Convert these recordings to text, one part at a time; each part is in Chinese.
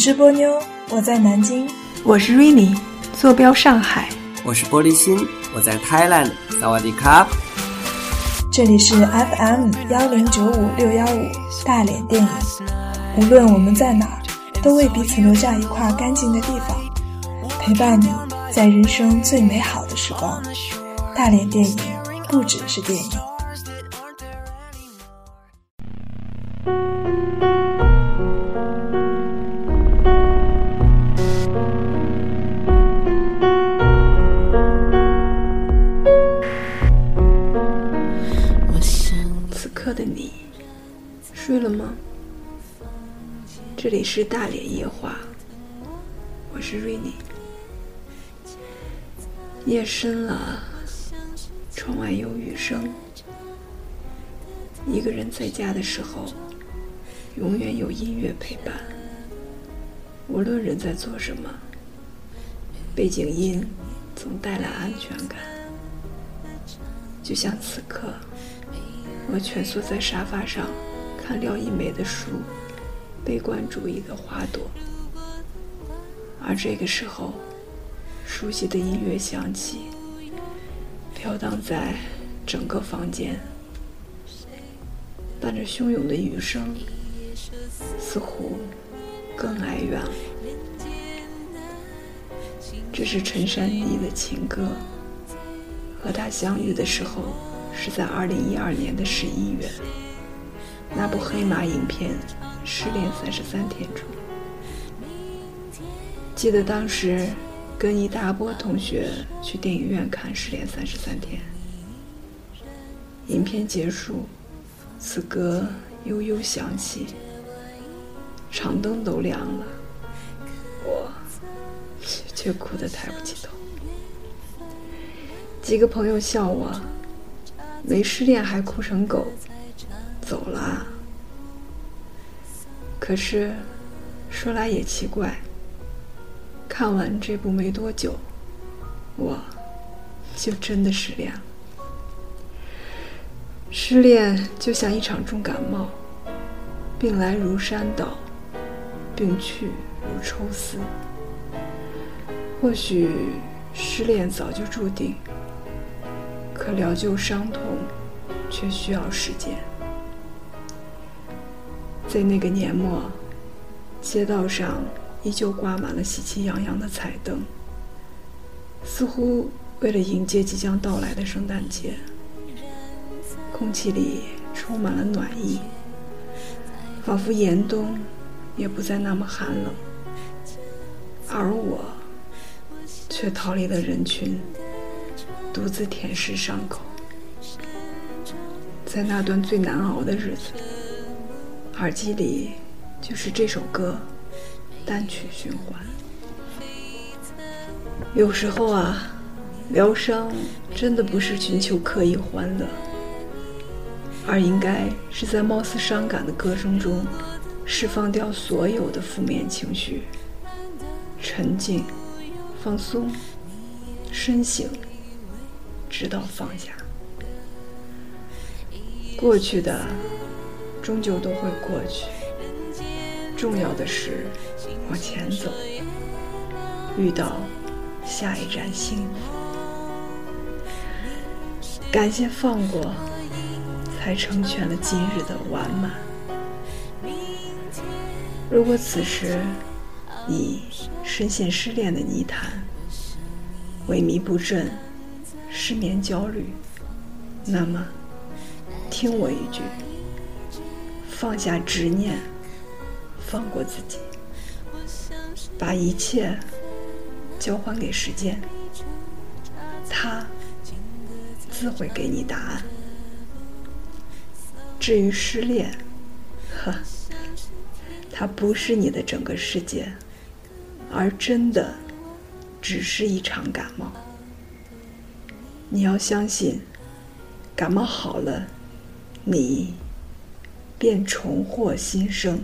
我是波妞，我在南京。我是 Rainy，坐标上海。我是玻璃心，我在 Thailand。萨瓦迪卡。这里是 FM 幺零九五六幺五大连电影。无论我们在哪儿，都为彼此留下一块干净的地方，陪伴你在人生最美好的时光。大连电影不只是电影。的你睡了吗？这里是大连夜话，我是瑞妮。夜深了，窗外有雨声。一个人在家的时候，永远有音乐陪伴。无论人在做什么，背景音总带来安全感。就像此刻，我蜷缩在沙发上。看廖一梅的书，悲观主义的花朵。而这个时候，熟悉的音乐响起，飘荡在整个房间，伴着汹涌的雨声，似乎更哀怨了。这是陈珊妮的情歌，和他相遇的时候是在二零一二年的十一月。那部黑马影片《失恋三十三天》中，记得当时跟一大波同学去电影院看《失恋三十三天》，影片结束，此歌悠悠响起，场灯都亮了，我却哭得抬不起头。几个朋友笑我，没失恋还哭成狗。走了，可是说来也奇怪，看完这部没多久，我就真的失恋了。失恋就像一场重感冒，病来如山倒，病去如抽丝。或许失恋早就注定，可疗救伤痛却需要时间。在那个年末，街道上依旧挂满了喜气洋洋的彩灯，似乎为了迎接即将到来的圣诞节。空气里充满了暖意，仿佛严冬也不再那么寒冷。而我，却逃离了人群，独自舔舐伤口。在那段最难熬的日子。耳机里就是这首歌，单曲循环。有时候啊，疗伤真的不是寻求刻意欢乐，而应该是在貌似伤感的歌声中，释放掉所有的负面情绪，沉静、放松、深省，直到放下过去的。终究都会过去。重要的是往前走，遇到下一站幸福。感谢放过，才成全了今日的完满。如果此时你深陷失恋的泥潭，萎靡不振，失眠焦虑，那么听我一句。放下执念，放过自己，把一切交还给时间，他自会给你答案。至于失恋，呵，它不是你的整个世界，而真的只是一场感冒。你要相信感冒好了你便重获新生。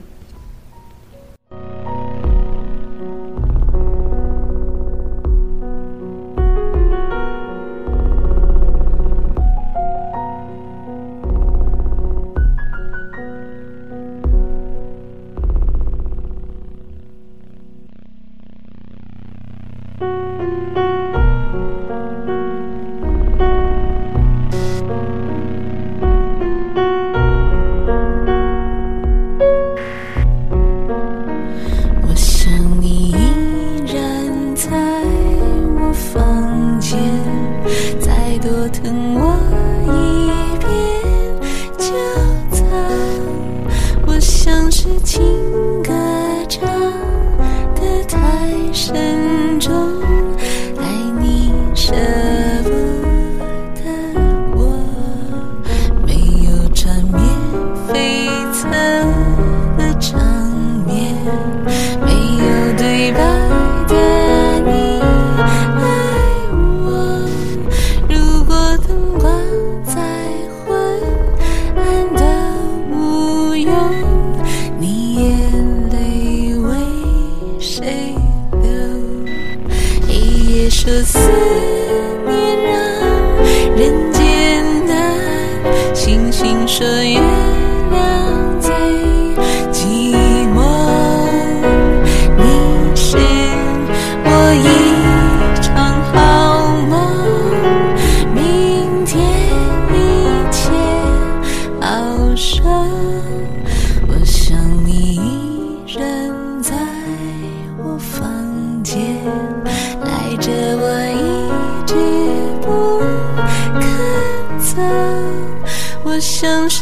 多疼我 precious.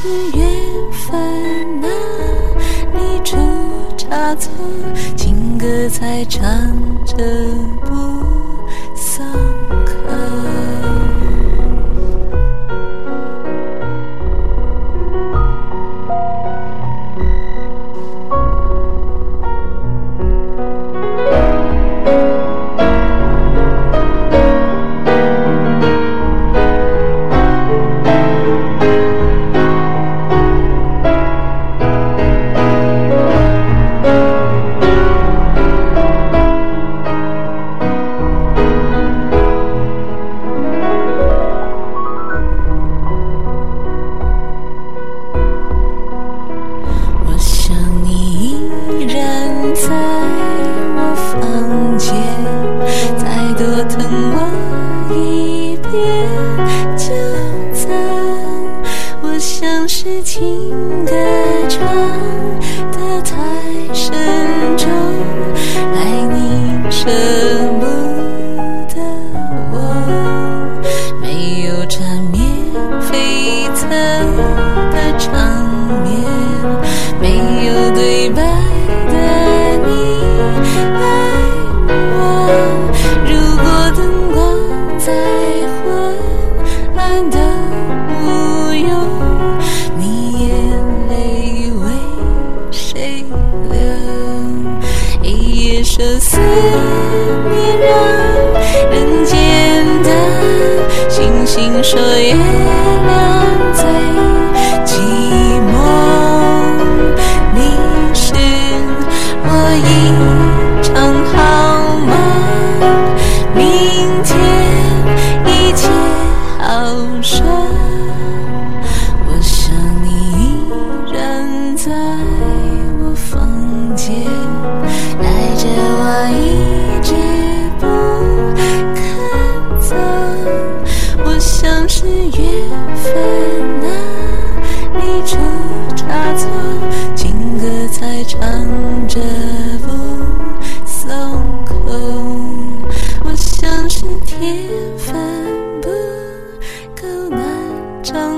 是缘分啊你出差错情歌在唱的思念让人间的星星说月亮。真